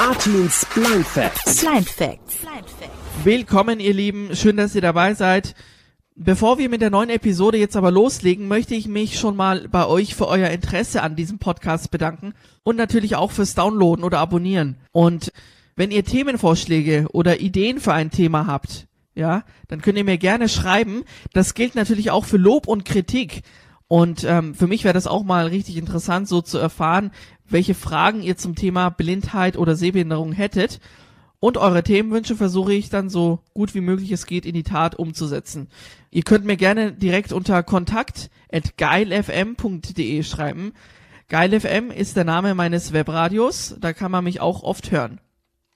Artins Blind Facts. Blind Facts. Willkommen, ihr Lieben. Schön, dass ihr dabei seid. Bevor wir mit der neuen Episode jetzt aber loslegen, möchte ich mich schon mal bei euch für euer Interesse an diesem Podcast bedanken und natürlich auch fürs Downloaden oder Abonnieren. Und wenn ihr Themenvorschläge oder Ideen für ein Thema habt, ja, dann könnt ihr mir gerne schreiben. Das gilt natürlich auch für Lob und Kritik. Und ähm, für mich wäre das auch mal richtig interessant, so zu erfahren, welche Fragen ihr zum Thema Blindheit oder Sehbehinderung hättet. Und eure Themenwünsche versuche ich dann so gut wie möglich es geht in die Tat umzusetzen. Ihr könnt mir gerne direkt unter kontakt@geilfm.de schreiben. GeilFM ist der Name meines Webradios, da kann man mich auch oft hören.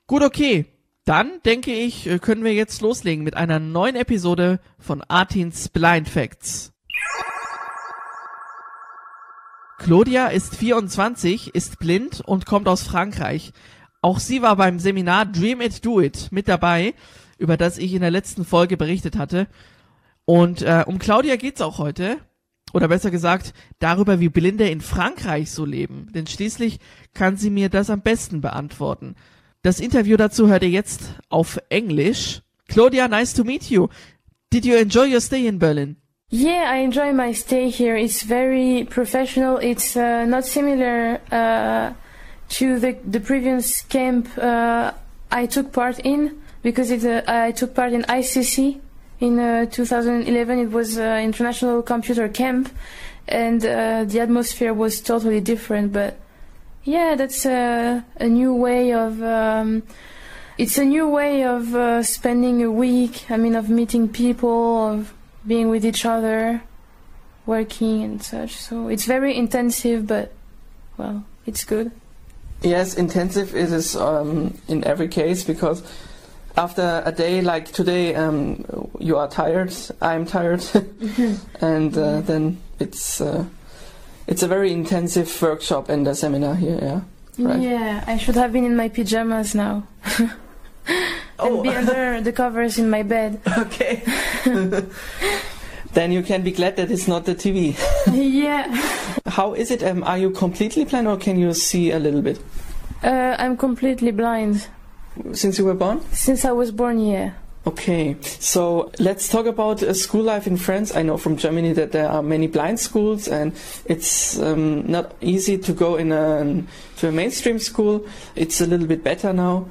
Gut, okay. Dann denke ich, äh, können wir jetzt loslegen mit einer neuen Episode von Artins Blind Facts. Claudia ist 24, ist blind und kommt aus Frankreich. Auch sie war beim Seminar Dream It Do It mit dabei, über das ich in der letzten Folge berichtet hatte. Und äh, um Claudia geht's auch heute. Oder besser gesagt, darüber, wie Blinde in Frankreich so leben. Denn schließlich kann sie mir das am besten beantworten. Das Interview dazu hört ihr jetzt auf Englisch. Claudia, nice to meet you. Did you enjoy your stay in Berlin? Yeah, I enjoy my stay here. It's very professional. It's uh, not similar uh, to the the previous camp uh, I took part in because it, uh, I took part in ICC in uh, 2011. It was uh, international computer camp, and the atmosphere was totally different. But yeah, that's a, a new way of. Um, it's a new way of spending a week. I mean, of meeting people, of being with each other, working and such. So it's very intensive, but well, it's good. Yes, intensive it is um, in every case because after a day like today, um, you are tired. I'm tired, and uh, then it's uh, it's a very intensive workshop and a seminar here. Yeah, right. Yeah, I should have been in my pajamas now. Oh. and be under the covers in my bed. Okay. then you can be glad that it's not the TV. yeah. How is it? Um, are you completely blind or can you see a little bit? Uh, I'm completely blind. Since you were born? Since I was born, yeah. Okay, so let's talk about uh, school life in France. I know from Germany that there are many blind schools, and it's um, not easy to go in a to a mainstream school. It's a little bit better now,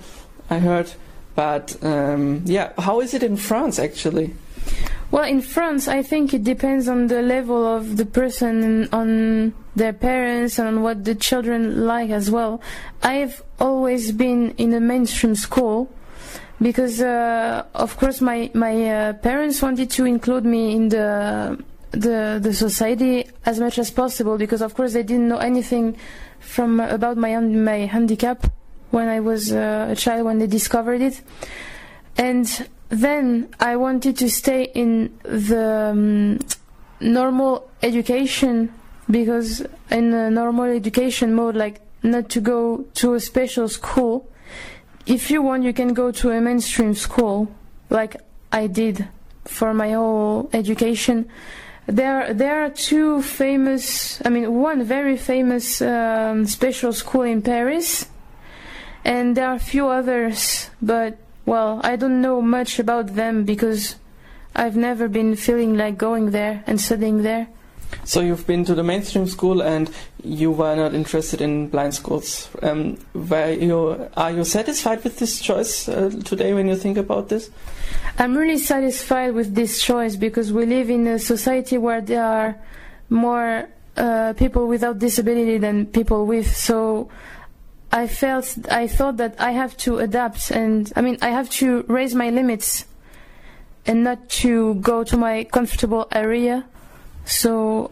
I heard. But um, yeah, how is it in France actually? Well, in France, I think it depends on the level of the person, on their parents, and on what the children like as well. I've always been in a mainstream school because, uh, of course, my my uh, parents wanted to include me in the the the society as much as possible because, of course, they didn't know anything from about my my handicap when I was uh, a child when they discovered it, and then I wanted to stay in the um, normal education because in a normal education mode, like not to go to a special school. If you want, you can go to a mainstream school, like I did for my whole education. There, there are two famous. I mean, one very famous um, special school in Paris, and there are a few others, but well, I don't know much about them because I've never been feeling like going there and studying there. So you've been to the mainstream school and you were not interested in blind schools. Um, were you, are you satisfied with this choice uh, today when you think about this? I'm really satisfied with this choice because we live in a society where there are more uh, people without disability than people with. So I felt, I thought that I have to adapt, and I mean, I have to raise my limits, and not to go to my comfortable area. So,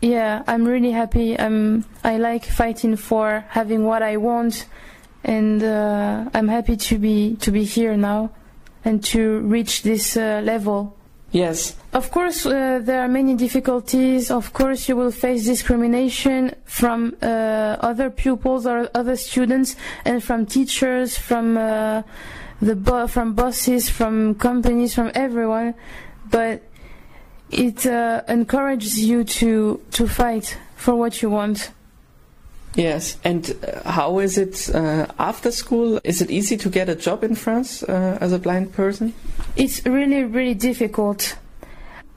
yeah, I'm really happy. I'm, I like fighting for having what I want, and uh, I'm happy to be to be here now, and to reach this uh, level. Yes. Of course, uh, there are many difficulties. Of course, you will face discrimination from uh, other pupils or other students, and from teachers, from uh, the bo- from bosses, from companies, from everyone. But it uh, encourages you to to fight for what you want. Yes, and uh, how is it uh, after school? Is it easy to get a job in France uh, as a blind person? It's really, really difficult.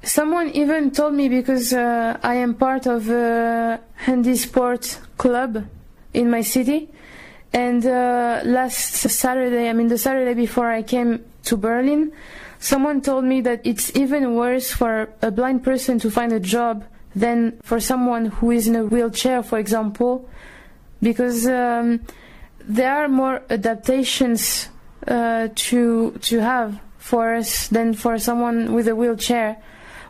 Someone even told me because uh, I am part of a handy sport club in my city, and uh, last Saturday, I mean the Saturday before I came to Berlin, someone told me that it's even worse for a blind person to find a job than for someone who is in a wheelchair, for example, because um, there are more adaptations uh, to to have for us than for someone with a wheelchair.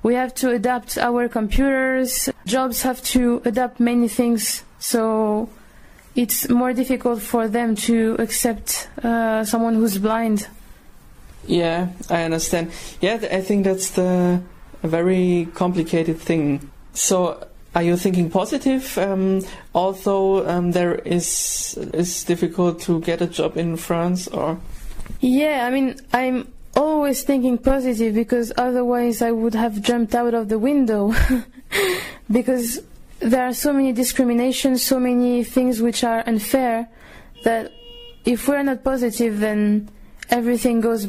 We have to adapt our computers. Jobs have to adapt many things, so it's more difficult for them to accept uh, someone who's blind. Yeah, I understand. Yeah, I think that's the a very complicated thing. So, are you thinking positive? Um, although um, there is is difficult to get a job in France, or Yeah, I mean, I'm always thinking positive because otherwise I would have jumped out of the window. because there are so many discriminations, so many things which are unfair that if we're not positive, then everything goes